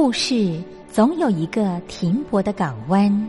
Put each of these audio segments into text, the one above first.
故事总有一个停泊的港湾。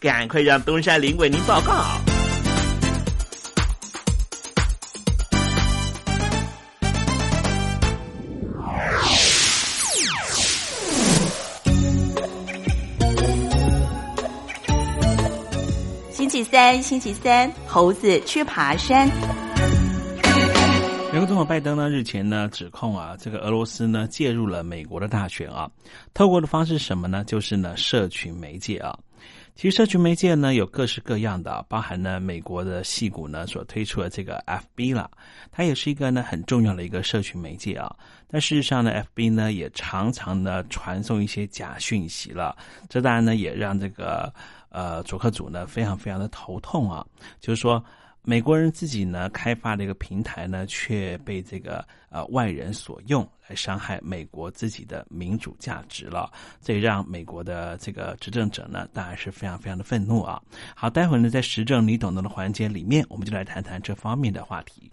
赶快让东山林为您报告。星期三，星期三，猴子去爬山。美国总统拜登呢日前呢指控啊，这个俄罗斯呢介入了美国的大选啊，透过的方式是什么呢？就是呢社群媒介啊。其实社群媒介呢有各式各样的，包含呢美国的戏骨呢所推出的这个 FB 啦，它也是一个呢很重要的一个社群媒介啊。但事实上呢，FB 呢也常常呢传送一些假讯息了，这当然呢也让这个呃主客组呢非常非常的头痛啊，就是说。美国人自己呢开发的一个平台呢，却被这个呃外人所用来伤害美国自己的民主价值了，这也让美国的这个执政者呢，当然是非常非常的愤怒啊。好，待会儿呢，在时政你懂得的环节里面，我们就来谈谈这方面的话题。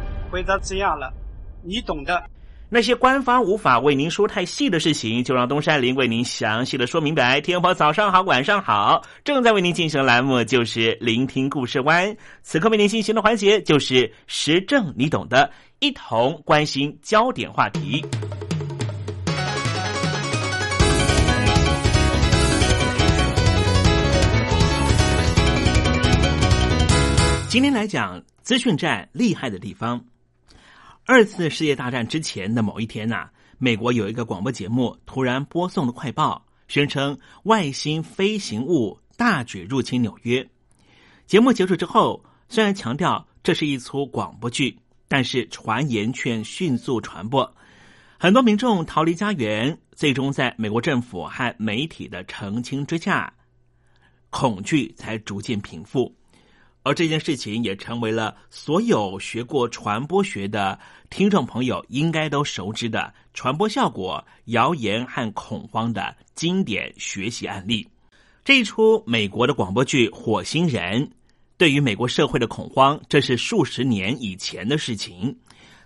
回答这样了，你懂的。那些官方无法为您说太细的事情，就让东山林为您详细的说明白。天婆早上好，晚上好，正在为您进行的栏目就是聆听故事湾。此刻为您进行的环节就是时政，你懂的，一同关心焦点话题。今天来讲资讯站厉害的地方。二次世界大战之前的某一天呐，美国有一个广播节目突然播送了快报，宣称外星飞行物大举入侵纽约。节目结束之后，虽然强调这是一出广播剧，但是传言却迅速传播，很多民众逃离家园，最终在美国政府和媒体的澄清之下，恐惧才逐渐平复。而这件事情也成为了所有学过传播学的听众朋友应该都熟知的传播效果、谣言和恐慌的经典学习案例。这一出美国的广播剧《火星人》，对于美国社会的恐慌，这是数十年以前的事情。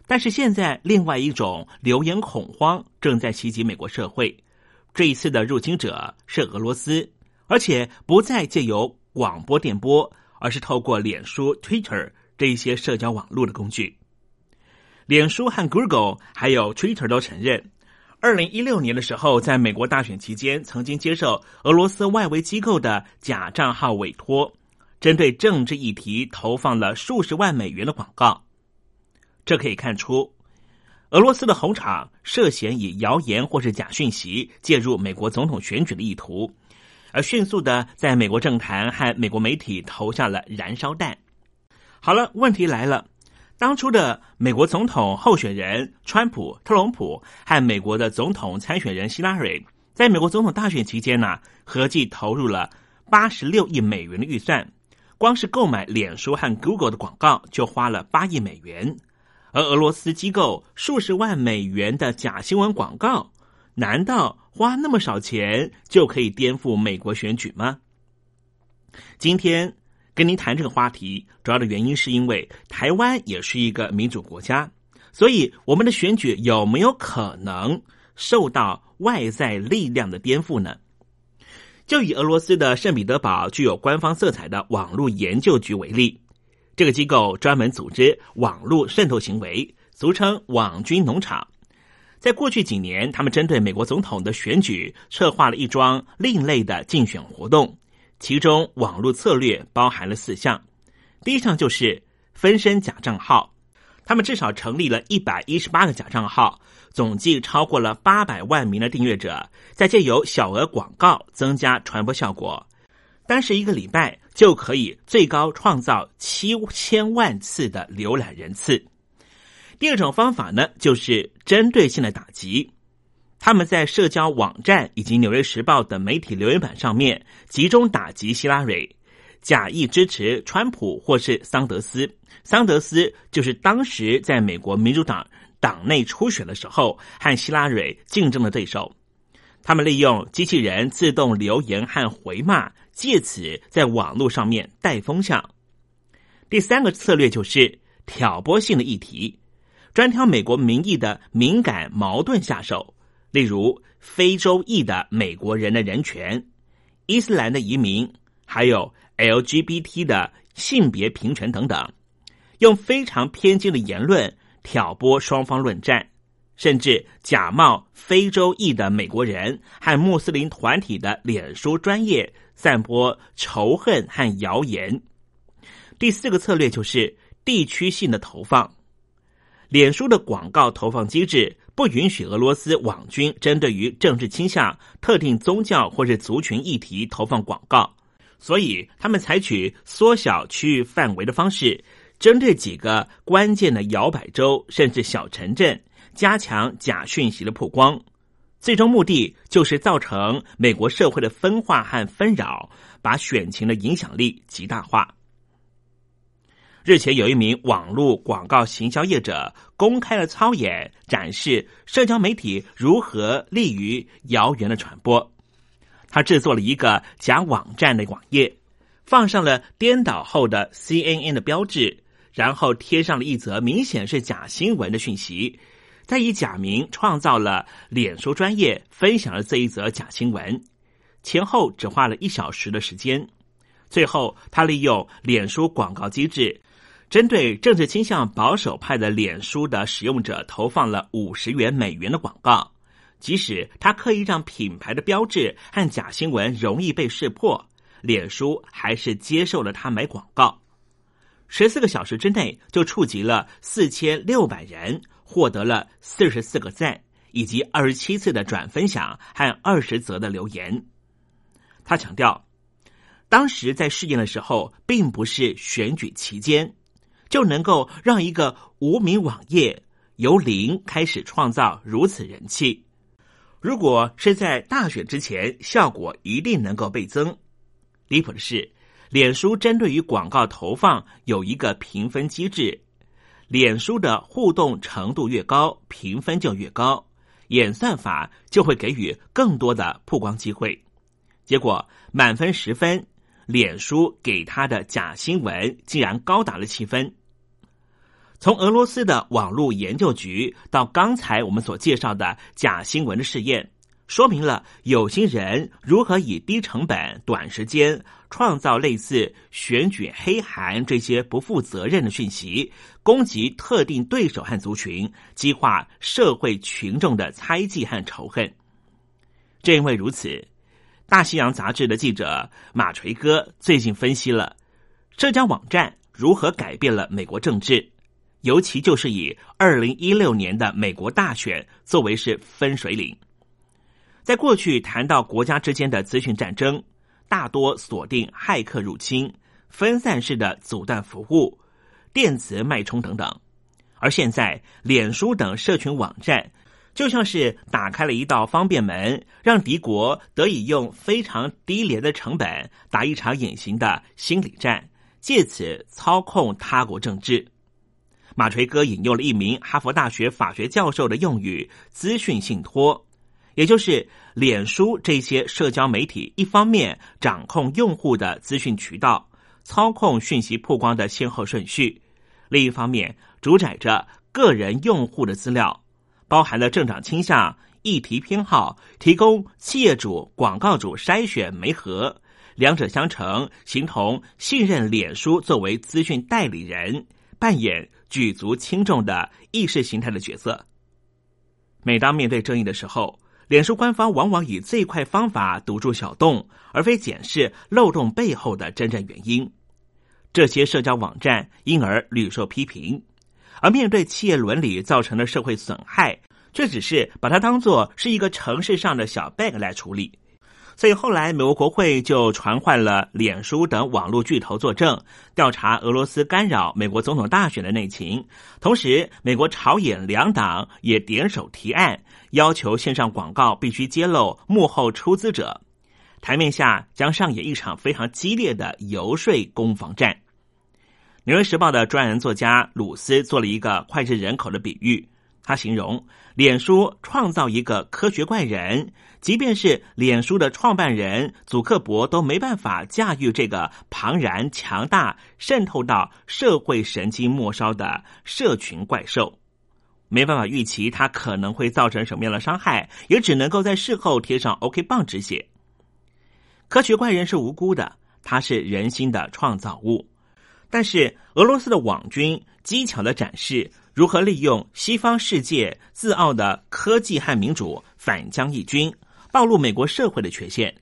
但是现在，另外一种流言恐慌正在袭击美国社会。这一次的入侵者是俄罗斯，而且不再借由广播电波。而是透过脸书、Twitter 这一些社交网络的工具。脸书和 Google 还有 Twitter 都承认，二零一六年的时候，在美国大选期间，曾经接受俄罗斯外围机构的假账号委托，针对政治议题投放了数十万美元的广告。这可以看出，俄罗斯的红场涉嫌以谣言或是假讯息介入美国总统选举的意图。而迅速的在美国政坛和美国媒体投下了燃烧弹。好了，问题来了，当初的美国总统候选人川普、特朗普和美国的总统参选人希拉蕊，在美国总统大选期间呢，合计投入了八十六亿美元的预算，光是购买脸书和 Google 的广告就花了八亿美元，而俄罗斯机构数十万美元的假新闻广告。难道花那么少钱就可以颠覆美国选举吗？今天跟您谈这个话题，主要的原因是因为台湾也是一个民主国家，所以我们的选举有没有可能受到外在力量的颠覆呢？就以俄罗斯的圣彼得堡具有官方色彩的网络研究局为例，这个机构专门组织网络渗透行为，俗称“网军农场”。在过去几年，他们针对美国总统的选举策划了一桩另类的竞选活动，其中网络策略包含了四项。第一项就是分身假账号，他们至少成立了一百一十八个假账号，总计超过了八百万名的订阅者，在借由小额广告增加传播效果，单是一个礼拜就可以最高创造七千万次的浏览人次。第二种方法呢，就是针对性的打击。他们在社交网站以及《纽约时报》等媒体留言板上面集中打击希拉蕊，假意支持川普或是桑德斯。桑德斯就是当时在美国民主党党内初选的时候和希拉蕊竞争的对手。他们利用机器人自动留言和回骂，借此在网络上面带风向。第三个策略就是挑拨性的议题。专挑美国民意的敏感矛盾下手，例如非洲裔的美国人的人权、伊斯兰的移民，还有 LGBT 的性别平权等等，用非常偏激的言论挑拨双方论战，甚至假冒非洲裔的美国人和穆斯林团体的脸书专业散播仇恨和谣言。第四个策略就是地区性的投放。脸书的广告投放机制不允许俄罗斯网军针对于政治倾向、特定宗教或者族群议题投放广告，所以他们采取缩小区域范围的方式，针对几个关键的摇摆州甚至小城镇，加强假讯息的曝光。最终目的就是造成美国社会的分化和纷扰，把选情的影响力极大化。日前，有一名网络广告行销业者公开了操演，展示社交媒体如何利于谣言的传播。他制作了一个假网站的网页，放上了颠倒后的 CNN 的标志，然后贴上了一则明显是假新闻的讯息，再以假名创造了脸书专业，分享了这一则假新闻。前后只花了一小时的时间。最后，他利用脸书广告机制。针对政治倾向保守派的脸书的使用者投放了五十元美元的广告，即使他刻意让品牌的标志和假新闻容易被识破，脸书还是接受了他买广告。十四个小时之内就触及了四千六百人，获得了四十四个赞，以及二十七次的转分享和二十则的留言。他强调，当时在试验的时候，并不是选举期间就能够让一个无名网页由零开始创造如此人气。如果是在大选之前，效果一定能够倍增。离谱的是，脸书针对于广告投放有一个评分机制，脸书的互动程度越高，评分就越高，演算法就会给予更多的曝光机会。结果满分十分，脸书给他的假新闻竟然高达了七分。从俄罗斯的网络研究局到刚才我们所介绍的假新闻的试验，说明了有心人如何以低成本、短时间创造类似选举黑函这些不负责任的讯息，攻击特定对手和族群，激化社会群众的猜忌和仇恨。正因为如此。大西洋杂志的记者马锤哥最近分析了社交网站如何改变了美国政治，尤其就是以二零一六年的美国大选作为是分水岭。在过去谈到国家之间的资讯战争，大多锁定骇客入侵、分散式的阻断服务、电磁脉冲等等，而现在脸书等社群网站。就像是打开了一道方便门，让敌国得以用非常低廉的成本打一场隐形的心理战，借此操控他国政治。马锤哥引用了一名哈佛大学法学教授的用语“资讯信托”，也就是脸书这些社交媒体一方面掌控用户的资讯渠道，操控讯息曝光的先后顺序；另一方面主宰着个人用户的资料。包含了政党倾向、议题偏好，提供企业主、广告主筛选媒合，两者相乘，形同信任脸书作为资讯代理人，扮演举足轻重的意识形态的角色。每当面对争议的时候，脸书官方往往以最快方法堵住小洞，而非检视漏洞背后的真正原因。这些社交网站因而屡受批评。而面对企业伦理造成的社会损害，却只是把它当作是一个城市上的小 bug 来处理。所以后来美国国会就传唤了脸书等网络巨头作证，调查俄罗斯干扰美国总统大选的内情。同时，美国朝野两党也点手提案，要求线上广告必须揭露幕后出资者。台面下将上演一场非常激烈的游说攻防战。《纽约时报》的专栏作家鲁斯做了一个脍炙人口的比喻，他形容脸书创造一个科学怪人，即便是脸书的创办人祖克伯都没办法驾驭这个庞然强大、渗透到社会神经末梢的社群怪兽，没办法预期它可能会造成什么样的伤害，也只能够在事后贴上 OK 棒止血。科学怪人是无辜的，它是人心的创造物。但是俄罗斯的网军机巧的展示如何利用西方世界自傲的科技和民主反将一军，暴露美国社会的缺陷。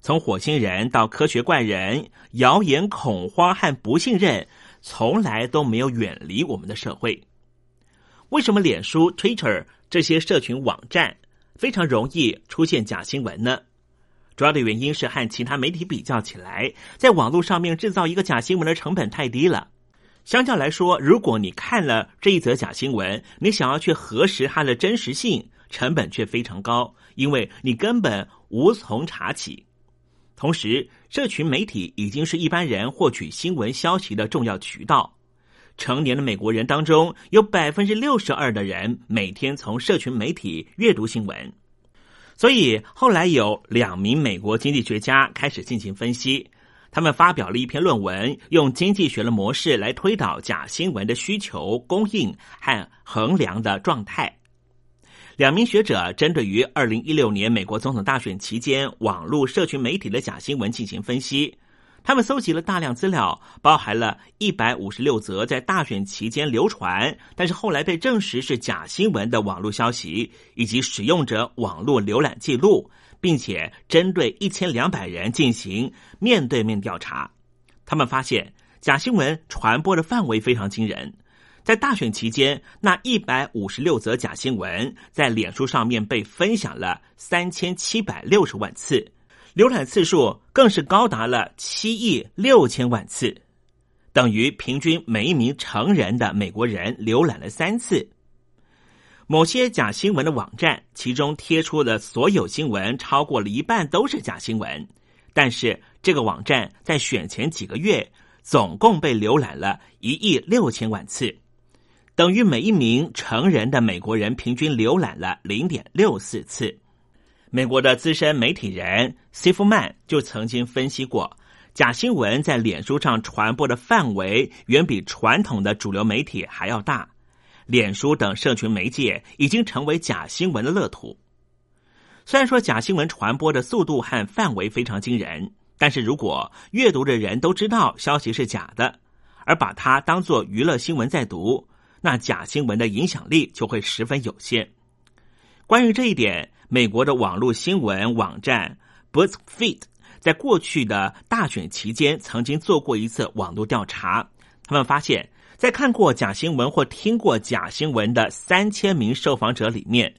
从火星人到科学怪人，谣言、恐慌和不信任从来都没有远离我们的社会。为什么脸书、Twitter 这些社群网站非常容易出现假新闻呢？主要的原因是和其他媒体比较起来，在网络上面制造一个假新闻的成本太低了。相较来说，如果你看了这一则假新闻，你想要去核实它的真实性，成本却非常高，因为你根本无从查起。同时，社群媒体已经是一般人获取新闻消息的重要渠道。成年的美国人当中，有百分之六十二的人每天从社群媒体阅读新闻。所以后来有两名美国经济学家开始进行分析，他们发表了一篇论文，用经济学的模式来推导假新闻的需求、供应和衡量的状态。两名学者针对于二零一六年美国总统大选期间网络社群媒体的假新闻进行分析。他们搜集了大量资料，包含了一百五十六则在大选期间流传，但是后来被证实是假新闻的网络消息，以及使用者网络浏览记录，并且针对一千两百人进行面对面调查。他们发现假新闻传播的范围非常惊人，在大选期间，那一百五十六则假新闻在脸书上面被分享了三千七百六十万次，浏览次数更是高达了七亿六千万次，等于平均每一名成人的美国人浏览了三次。某些假新闻的网站，其中贴出的所有新闻超过了一半都是假新闻，但是这个网站在选前几个月总共被浏览了一亿六千万次，等于每一名成人的美国人平均浏览了零点六四次。美国的资深媒体人西夫曼就曾经分析过，假新闻在脸书上传播的范围远比传统的主流媒体还要大。脸书等社群媒介已经成为假新闻的乐土。虽然说假新闻传播的速度和范围非常惊人，但是如果阅读的人都知道消息是假的，而把它当作娱乐新闻在读，那假新闻的影响力就会十分有限。关于这一点，美国的网络新闻网站 BuzzFeed 在过去的大选期间曾经做过一次网络调查，他们发现。在看过假新闻或听过假新闻的三千名受访者里面，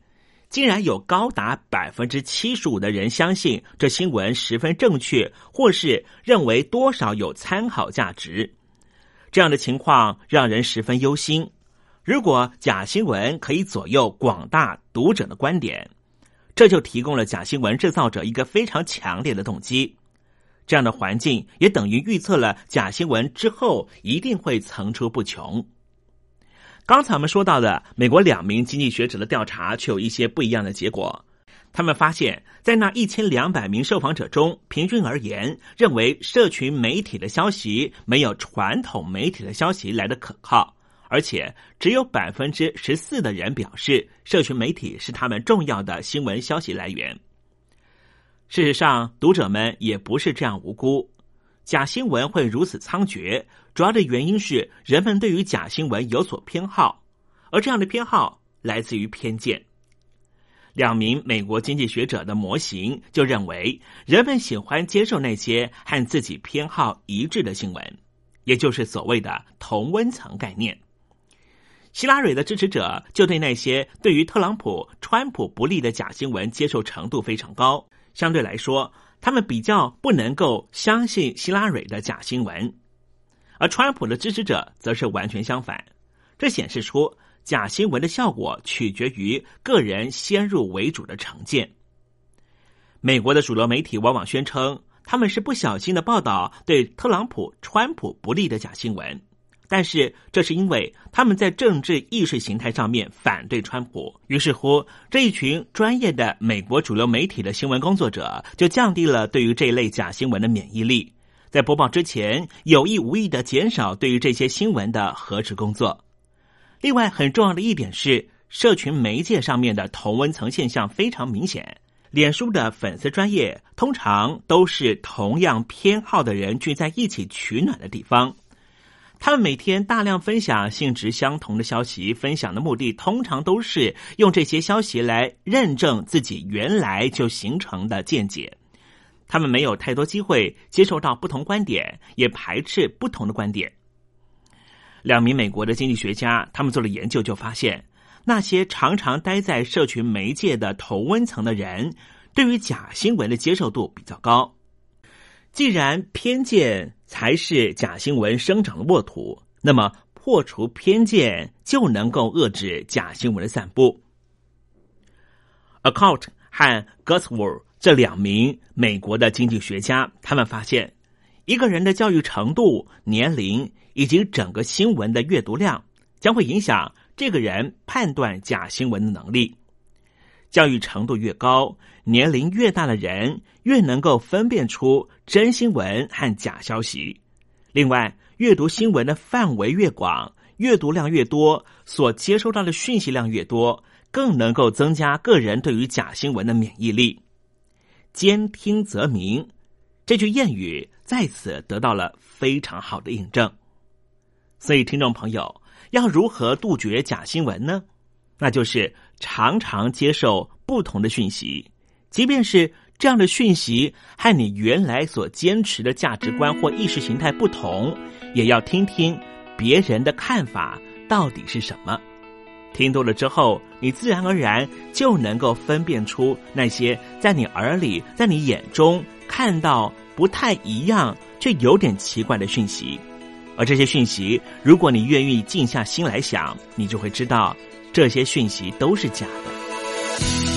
竟然有高达百分之七十五的人相信这新闻十分正确，或是认为多少有参考价值。这样的情况让人十分忧心。如果假新闻可以左右广大读者的观点，这就提供了假新闻制造者一个非常强烈的动机。这样的环境也等于预测了假新闻之后一定会层出不穷。刚才我们说到的美国两名经济学者的调查却有一些不一样的结果。他们发现，在那一千两百名受访者中，平均而言，认为社群媒体的消息没有传统媒体的消息来的可靠，而且只有百分之十四的人表示，社群媒体是他们重要的新闻消息来源。事实上，读者们也不是这样无辜。假新闻会如此猖獗，主要的原因是人们对于假新闻有所偏好，而这样的偏好来自于偏见。两名美国经济学者的模型就认为，人们喜欢接受那些和自己偏好一致的新闻，也就是所谓的同温层概念。希拉蕊的支持者就对那些对于特朗普、川普不利的假新闻接受程度非常高。相对来说，他们比较不能够相信希拉蕊的假新闻，而川普的支持者则是完全相反。这显示出假新闻的效果取决于个人先入为主的成见。美国的主流媒体往往宣称他们是不小心的报道对特朗普、川普不利的假新闻。但是，这是因为他们在政治意识形态上面反对川普，于是乎这一群专业的美国主流媒体的新闻工作者就降低了对于这一类假新闻的免疫力，在播报之前有意无意的减少对于这些新闻的核实工作。另外，很重要的一点是，社群媒介上面的同温层现象非常明显。脸书的粉丝专业通常都是同样偏好的人聚在一起取暖的地方。他们每天大量分享性质相同的消息，分享的目的通常都是用这些消息来认证自己原来就形成的见解。他们没有太多机会接受到不同观点，也排斥不同的观点。两名美国的经济学家，他们做了研究，就发现那些常常待在社群媒介的同温层的人，对于假新闻的接受度比较高。既然偏见才是假新闻生长的沃土，那么破除偏见就能够遏制假新闻的散布。Account 和 Gusworth 这两名美国的经济学家，他们发现，一个人的教育程度、年龄以及整个新闻的阅读量，将会影响这个人判断假新闻的能力。教育程度越高，年龄越大的人越能够分辨出真新闻和假消息。另外，阅读新闻的范围越广，阅读量越多，所接收到的讯息量越多，更能够增加个人对于假新闻的免疫力。兼听则明，这句谚语在此得到了非常好的印证。所以，听众朋友，要如何杜绝假新闻呢？那就是常常接受不同的讯息，即便是这样的讯息和你原来所坚持的价值观或意识形态不同，也要听听别人的看法，到底是什么。听多了之后，你自然而然就能够分辨出那些在你耳里、在你眼中看到不太一样却有点奇怪的讯息。而这些讯息，如果你愿意静下心来想，你就会知道这些讯息都是假的。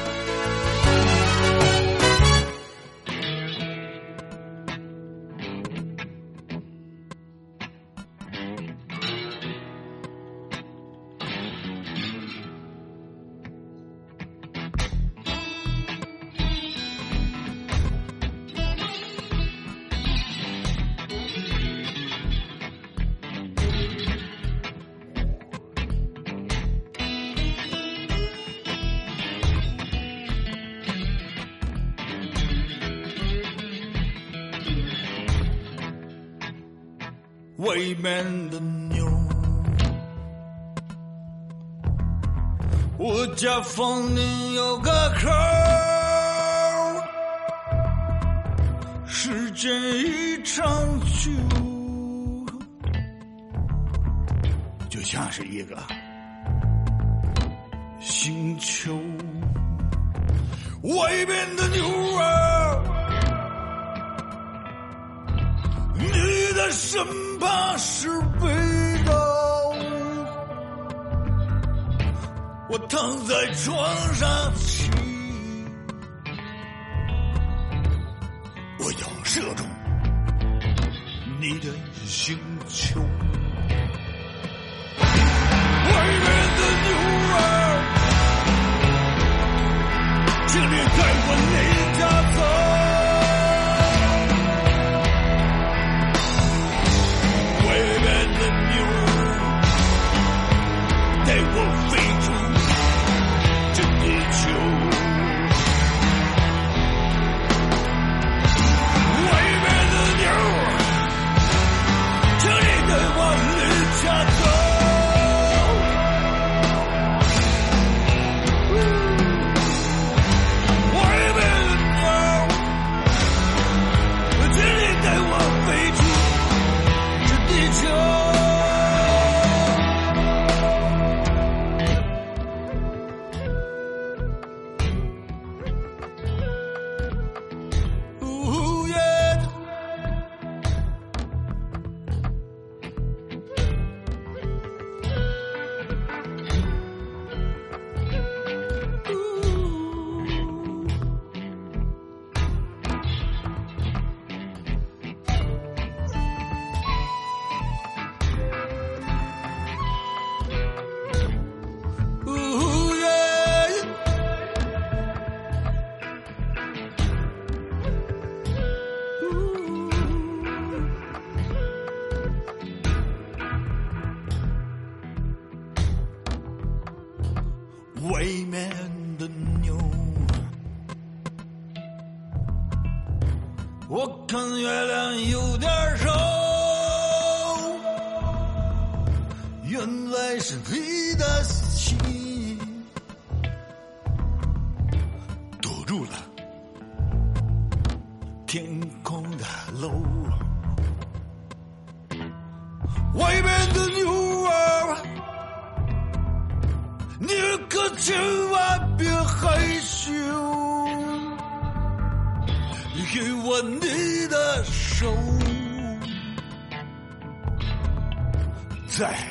像是一个星球，外面的牛儿。你的身旁是北岛，我躺在床上起，我要射中你的星球。外面的牛，我看月亮有点瘦，原来是你的心。给我你的手在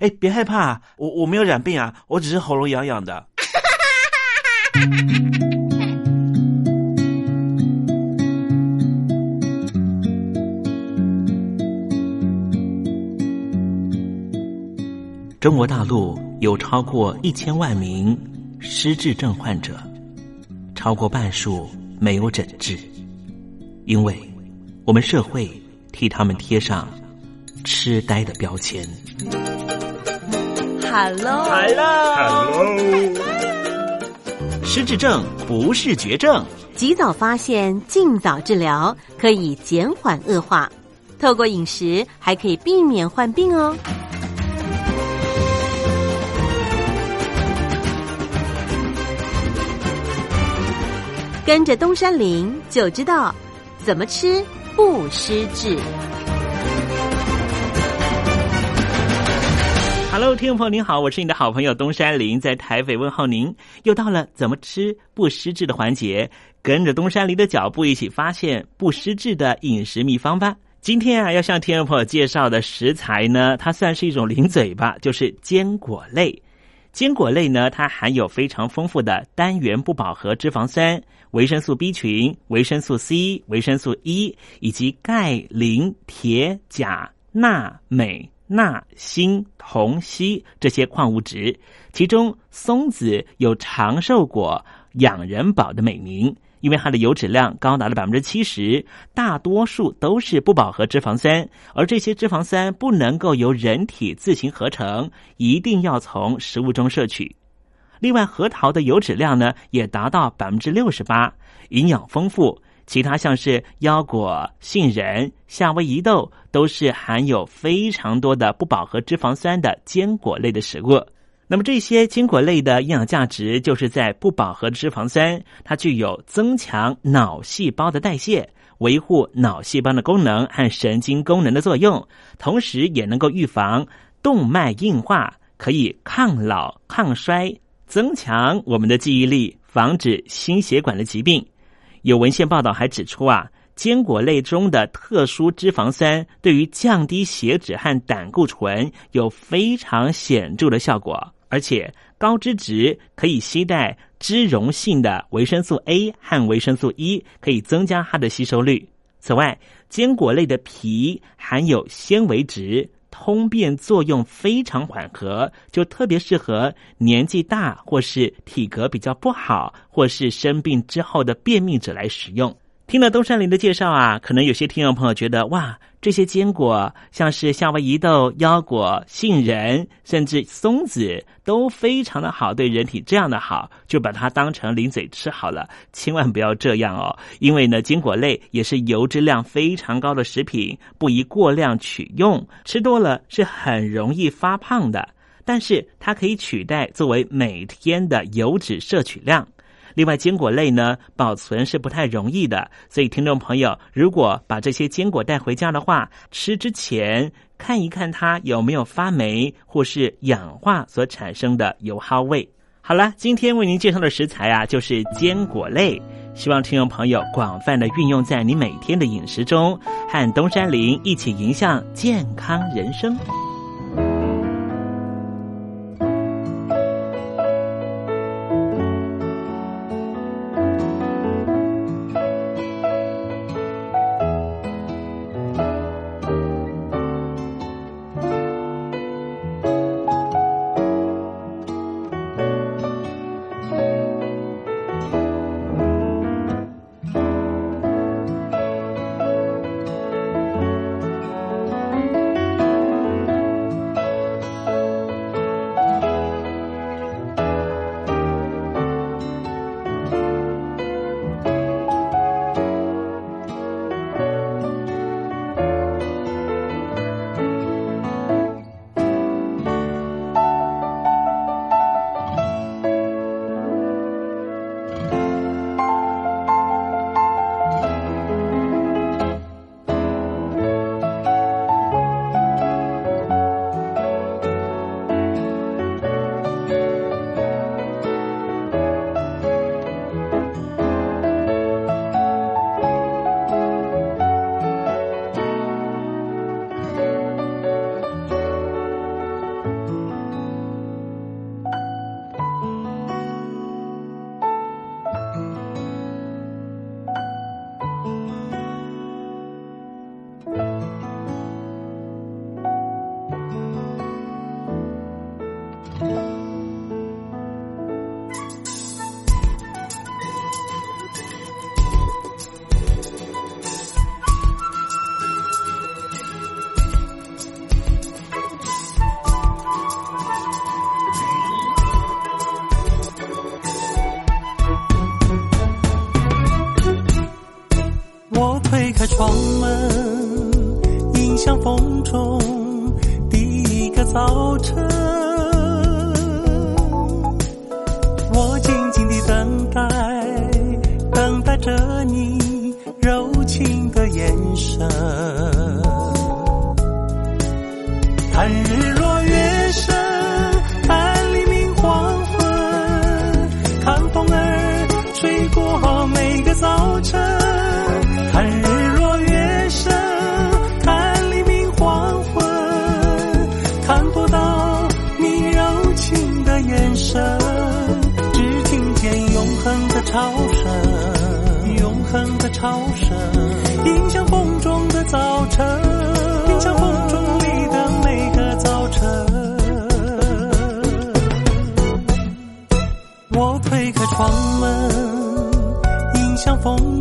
哎，别害怕，我我没有染病啊，我只是喉咙痒痒的。中国大陆有超过一千万名失智症患者，超过半数没有诊治，因为我们社会替他们贴上痴呆的标签。Hello，来了，Hello。失智症不是绝症，及早发现，尽早治疗，可以减缓恶化。透过饮食，还可以避免患病哦。跟着东山林就知道怎么吃不失智。Hello，听众朋友您好，我是你的好朋友东山林，在台北问候您。又到了怎么吃不失智的环节，跟着东山林的脚步，一起发现不失智的饮食秘方吧。今天啊，要向听众朋友介绍的食材呢，它算是一种零嘴吧，就是坚果类。坚果类呢，它含有非常丰富的单元不饱和脂肪酸、维生素 B 群、维生素 C、维生素 E 以及钙、磷、铁、钾、钠、镁。钠、锌、铜、硒这些矿物质，其中松子有长寿果、养人宝的美名，因为它的油脂量高达了百分之七十，大多数都是不饱和脂肪酸，而这些脂肪酸不能够由人体自行合成，一定要从食物中摄取。另外，核桃的油脂量呢也达到百分之六十八，营养丰富。其他像是腰果、杏仁、夏威夷豆，都是含有非常多的不饱和脂肪酸的坚果类的食物。那么这些坚果类的营养价值，就是在不饱和脂肪酸，它具有增强脑细胞的代谢、维护脑细胞的功能和神经功能的作用，同时也能够预防动脉硬化，可以抗老、抗衰，增强我们的记忆力，防止心血管的疾病。有文献报道还指出啊，坚果类中的特殊脂肪酸对于降低血脂和胆固醇有非常显著的效果。而且高脂值可以携带脂溶性的维生素 A 和维生素 E，可以增加它的吸收率。此外，坚果类的皮含有纤维质，通便作用非常缓和，就特别适合年纪大或是体格比较不好，或是生病之后的便秘者来使用。听了东山林的介绍啊，可能有些听众朋友觉得哇，这些坚果像是夏威夷豆、腰果、杏仁，甚至松子都非常的好，对人体这样的好，就把它当成零嘴吃好了。千万不要这样哦，因为呢，坚果类也是油脂量非常高的食品，不宜过量取用，吃多了是很容易发胖的。但是它可以取代作为每天的油脂摄取量。另外，坚果类呢，保存是不太容易的，所以听众朋友，如果把这些坚果带回家的话，吃之前看一看它有没有发霉或是氧化所产生的油耗味。好了，今天为您介绍的食材啊，就是坚果类，希望听众朋友广泛的运用在你每天的饮食中，和东山林一起迎向健康人生。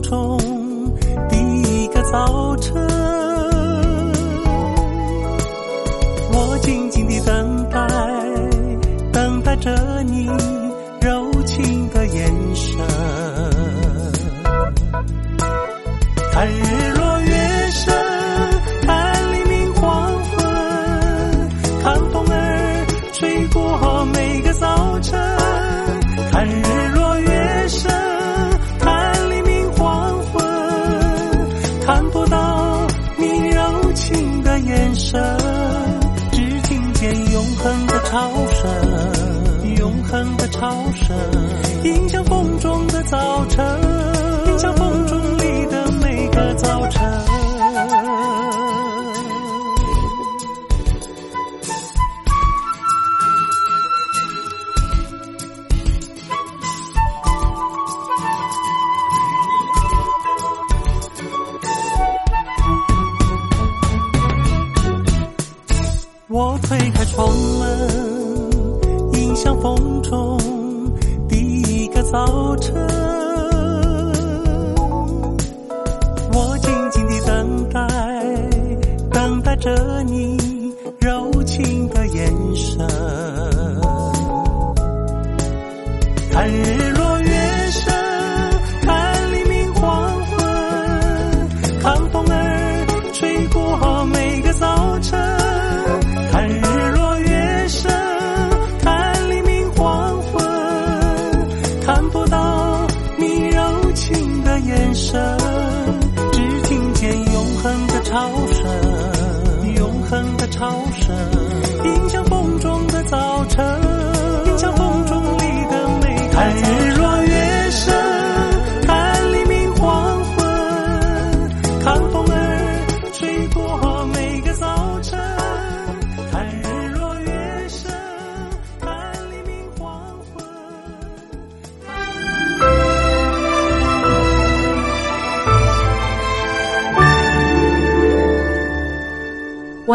中早晨，每个早晨。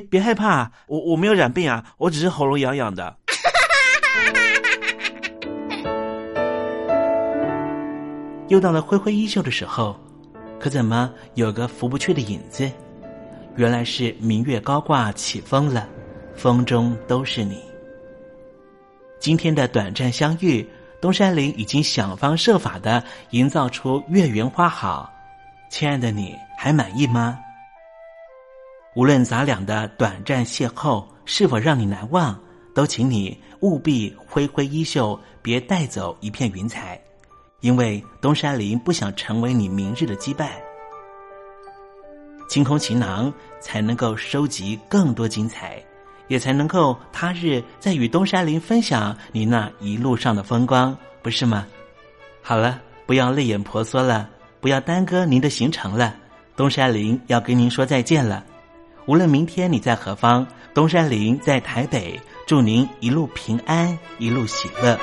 别害怕，我我没有染病啊，我只是喉咙痒痒的。又到了挥挥衣袖的时候，可怎么有个拂不去的影子？原来是明月高挂起风了，风中都是你。今天的短暂相遇，东山林已经想方设法的营造出月圆花好。亲爱的你，还满意吗？无论咱俩的短暂邂逅是否让你难忘，都请你务必挥挥衣袖，别带走一片云彩，因为东山林不想成为你明日的羁绊。清空行囊，才能够收集更多精彩，也才能够他日再与东山林分享你那一路上的风光，不是吗？好了，不要泪眼婆娑了，不要耽搁您的行程了，东山林要跟您说再见了。无论明天你在何方，东山林在台北，祝您一路平安，一路喜乐。